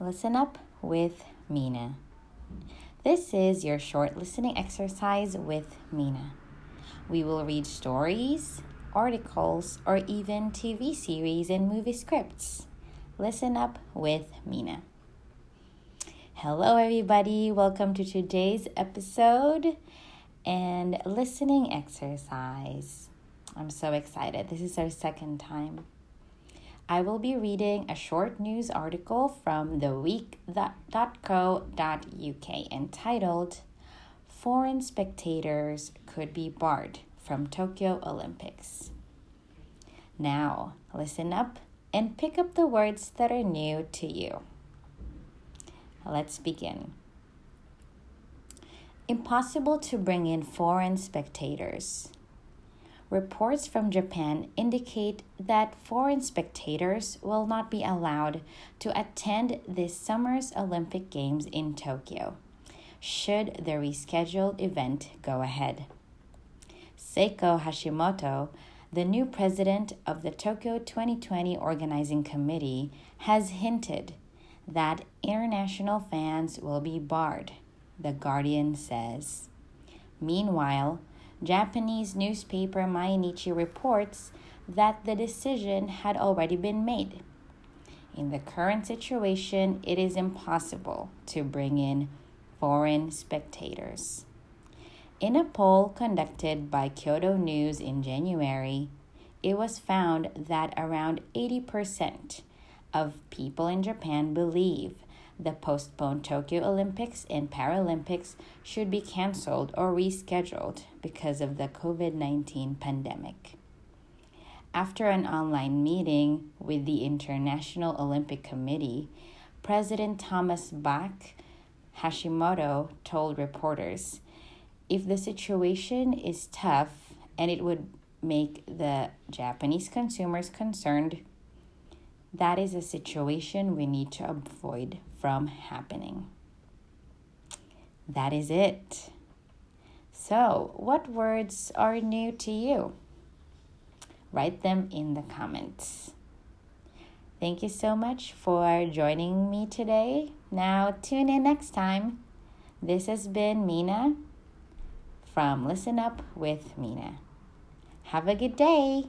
Listen Up with Mina. This is your short listening exercise with Mina. We will read stories, articles, or even TV series and movie scripts. Listen up with Mina. Hello, everybody. Welcome to today's episode and listening exercise. I'm so excited. This is our second time. I will be reading a short news article from theweek.co.uk entitled Foreign Spectators Could Be Barred from Tokyo Olympics. Now, listen up and pick up the words that are new to you. Let's begin. Impossible to bring in foreign spectators reports from Japan indicate that foreign spectators will not be allowed to attend this summer's Olympic Games in Tokyo, should the rescheduled event go ahead. Seiko Hashimoto, the new president of the Tokyo 2020 Organizing Committee, has hinted that international fans will be barred, The Guardian says. Meanwhile, Japanese newspaper Mainichi reports that the decision had already been made. In the current situation, it is impossible to bring in foreign spectators. In a poll conducted by Kyodo News in January, it was found that around 80% of people in Japan believe the postponed Tokyo Olympics and Paralympics should be canceled or rescheduled because of the COVID 19 pandemic. After an online meeting with the International Olympic Committee, President Thomas Bach Hashimoto told reporters if the situation is tough and it would make the Japanese consumers concerned, that is a situation we need to avoid from happening. That is it. So, what words are new to you? Write them in the comments. Thank you so much for joining me today. Now, tune in next time. This has been Mina from Listen Up with Mina. Have a good day.